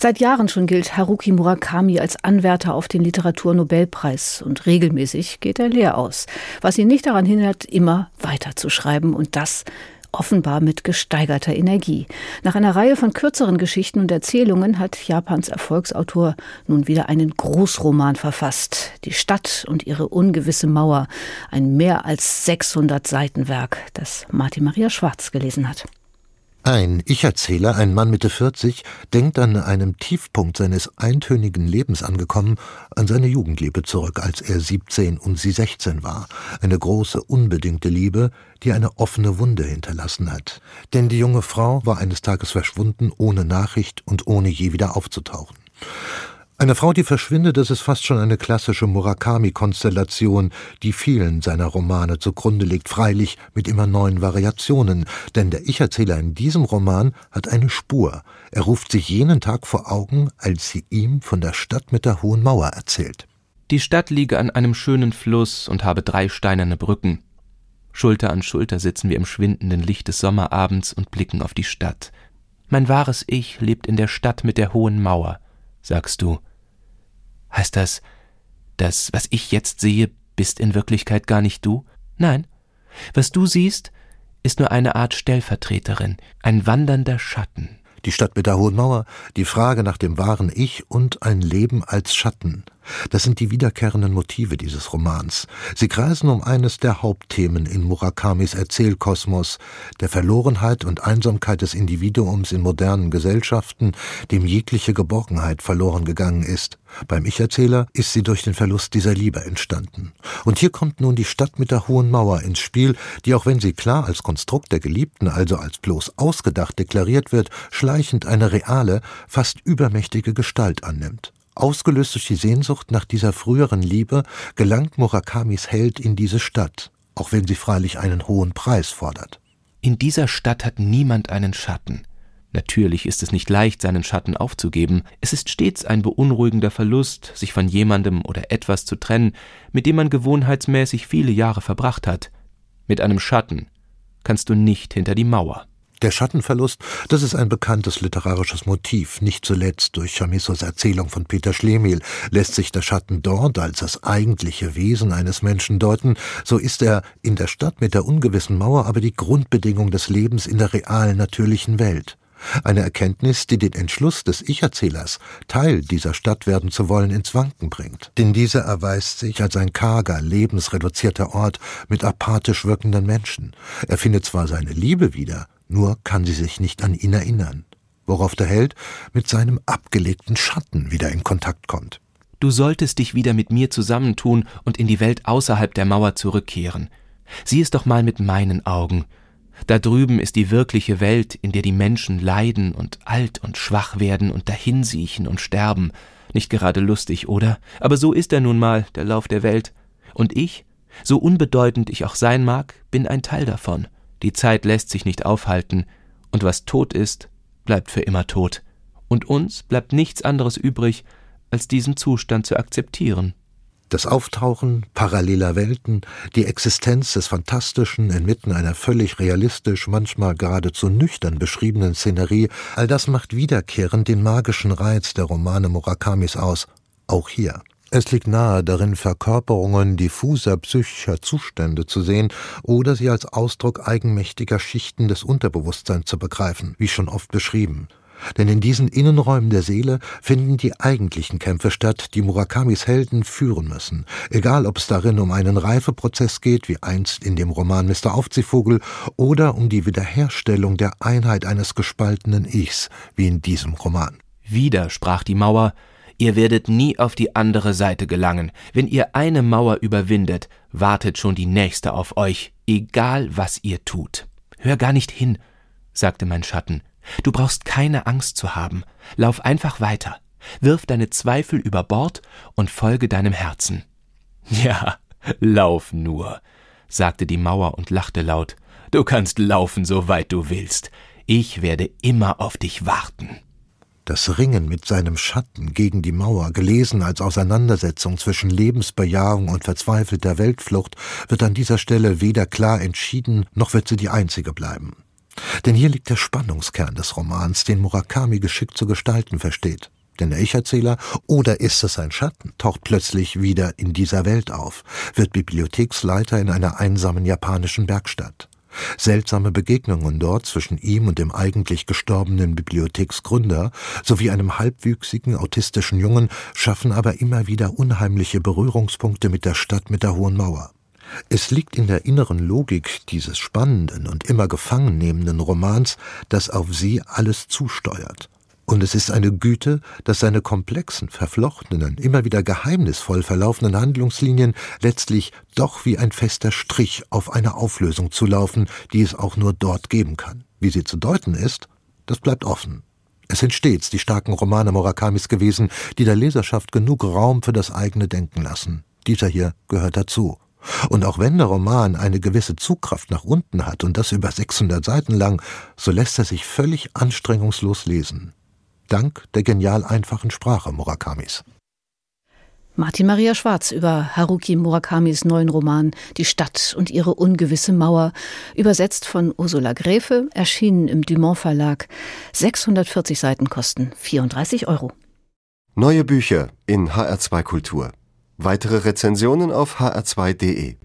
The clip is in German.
Seit Jahren schon gilt Haruki Murakami als Anwärter auf den Literaturnobelpreis und regelmäßig geht er leer aus, was ihn nicht daran hindert, immer weiterzuschreiben und das offenbar mit gesteigerter Energie. Nach einer Reihe von kürzeren Geschichten und Erzählungen hat Japans Erfolgsautor nun wieder einen Großroman verfasst. Die Stadt und ihre ungewisse Mauer. Ein mehr als 600 Seiten Werk, das Martin Maria Schwarz gelesen hat. Ein Ich-Erzähler, ein Mann Mitte 40, denkt an einem Tiefpunkt seines eintönigen Lebens angekommen, an seine Jugendliebe zurück, als er 17 und sie 16 war. Eine große, unbedingte Liebe, die eine offene Wunde hinterlassen hat. Denn die junge Frau war eines Tages verschwunden, ohne Nachricht und ohne je wieder aufzutauchen. Eine Frau, die verschwindet, das ist fast schon eine klassische Murakami-Konstellation, die vielen seiner Romane zugrunde liegt, freilich mit immer neuen Variationen, denn der Ich-Erzähler in diesem Roman hat eine Spur. Er ruft sich jenen Tag vor Augen, als sie ihm von der Stadt mit der hohen Mauer erzählt. Die Stadt liege an einem schönen Fluss und habe drei steinerne Brücken. Schulter an Schulter sitzen wir im schwindenden Licht des Sommerabends und blicken auf die Stadt. Mein wahres Ich lebt in der Stadt mit der hohen Mauer, sagst du. Heißt das, das, was ich jetzt sehe, bist in Wirklichkeit gar nicht du? Nein. Was du siehst, ist nur eine Art Stellvertreterin, ein wandernder Schatten. Die Stadt mit der hohen Mauer, die Frage nach dem wahren Ich und ein Leben als Schatten. Das sind die wiederkehrenden Motive dieses Romans. Sie kreisen um eines der Hauptthemen in Murakamis Erzählkosmos, der Verlorenheit und Einsamkeit des Individuums in modernen Gesellschaften, dem jegliche Geborgenheit verloren gegangen ist. Beim Ich-Erzähler ist sie durch den Verlust dieser Liebe entstanden. Und hier kommt nun die Stadt mit der hohen Mauer ins Spiel, die auch wenn sie klar als Konstrukt der Geliebten, also als bloß ausgedacht deklariert wird, schleichend eine reale, fast übermächtige Gestalt annimmt. Ausgelöst durch die Sehnsucht nach dieser früheren Liebe gelangt Murakamis Held in diese Stadt, auch wenn sie freilich einen hohen Preis fordert. In dieser Stadt hat niemand einen Schatten. Natürlich ist es nicht leicht, seinen Schatten aufzugeben. Es ist stets ein beunruhigender Verlust, sich von jemandem oder etwas zu trennen, mit dem man gewohnheitsmäßig viele Jahre verbracht hat. Mit einem Schatten kannst du nicht hinter die Mauer. Der Schattenverlust, das ist ein bekanntes literarisches Motiv. Nicht zuletzt durch Chamissos Erzählung von Peter Schlemihl lässt sich der Schatten dort als das eigentliche Wesen eines Menschen deuten. So ist er in der Stadt mit der ungewissen Mauer aber die Grundbedingung des Lebens in der realen, natürlichen Welt. Eine Erkenntnis, die den Entschluss des Ich-Erzählers, Teil dieser Stadt werden zu wollen, ins Wanken bringt. Denn dieser erweist sich als ein karger, lebensreduzierter Ort mit apathisch wirkenden Menschen. Er findet zwar seine Liebe wieder, nur kann sie sich nicht an ihn erinnern, worauf der Held mit seinem abgelegten Schatten wieder in Kontakt kommt. Du solltest dich wieder mit mir zusammentun und in die Welt außerhalb der Mauer zurückkehren. Sieh es doch mal mit meinen Augen. Da drüben ist die wirkliche Welt, in der die Menschen leiden und alt und schwach werden und dahinsiechen und sterben. Nicht gerade lustig, oder? Aber so ist er nun mal, der Lauf der Welt. Und ich, so unbedeutend ich auch sein mag, bin ein Teil davon. Die Zeit lässt sich nicht aufhalten, und was tot ist, bleibt für immer tot. Und uns bleibt nichts anderes übrig, als diesen Zustand zu akzeptieren. Das Auftauchen paralleler Welten, die Existenz des Fantastischen inmitten einer völlig realistisch, manchmal geradezu nüchtern beschriebenen Szenerie, all das macht wiederkehrend den magischen Reiz der Romane Murakamis aus, auch hier. Es liegt nahe, darin Verkörperungen diffuser psychischer Zustände zu sehen oder sie als Ausdruck eigenmächtiger Schichten des Unterbewusstseins zu begreifen, wie schon oft beschrieben. Denn in diesen Innenräumen der Seele finden die eigentlichen Kämpfe statt, die Murakamis Helden führen müssen. Egal, ob es darin um einen Reifeprozess geht, wie einst in dem Roman Mr. Aufziehvogel, oder um die Wiederherstellung der Einheit eines gespaltenen Ichs, wie in diesem Roman. Wieder sprach die Mauer, Ihr werdet nie auf die andere Seite gelangen. Wenn ihr eine Mauer überwindet, wartet schon die nächste auf euch, egal was ihr tut. Hör gar nicht hin, sagte mein Schatten. Du brauchst keine Angst zu haben. Lauf einfach weiter. Wirf deine Zweifel über Bord und folge deinem Herzen. Ja, lauf nur, sagte die Mauer und lachte laut. Du kannst laufen, so weit du willst. Ich werde immer auf dich warten. Das Ringen mit seinem Schatten gegen die Mauer, gelesen als Auseinandersetzung zwischen Lebensbejahung und verzweifelter Weltflucht, wird an dieser Stelle weder klar entschieden, noch wird sie die einzige bleiben. Denn hier liegt der Spannungskern des Romans, den Murakami geschickt zu gestalten versteht. Denn der Ich-Erzähler, oder ist es ein Schatten, taucht plötzlich wieder in dieser Welt auf, wird Bibliotheksleiter in einer einsamen japanischen Bergstadt. Seltsame Begegnungen dort zwischen ihm und dem eigentlich gestorbenen Bibliotheksgründer sowie einem halbwüchsigen autistischen Jungen schaffen aber immer wieder unheimliche Berührungspunkte mit der Stadt mit der hohen Mauer. Es liegt in der inneren Logik dieses spannenden und immer gefangen nehmenden Romans, dass auf sie alles zusteuert und es ist eine Güte, dass seine komplexen, verflochtenen, immer wieder geheimnisvoll verlaufenden Handlungslinien letztlich doch wie ein fester Strich auf eine Auflösung zu laufen, die es auch nur dort geben kann. Wie sie zu deuten ist, das bleibt offen. Es sind stets die starken Romane Murakamis gewesen, die der Leserschaft genug Raum für das eigene Denken lassen. Dieser hier gehört dazu. Und auch wenn der Roman eine gewisse Zugkraft nach unten hat und das über 600 Seiten lang, so lässt er sich völlig anstrengungslos lesen dank der genial einfachen Sprache Murakamis. Martin Maria Schwarz über Haruki Murakamis neuen Roman Die Stadt und ihre ungewisse Mauer, übersetzt von Ursula Gräfe, erschienen im Dumont Verlag. 640 Seiten kosten 34 Euro. Neue Bücher in HR2 Kultur. Weitere Rezensionen auf hr2.de.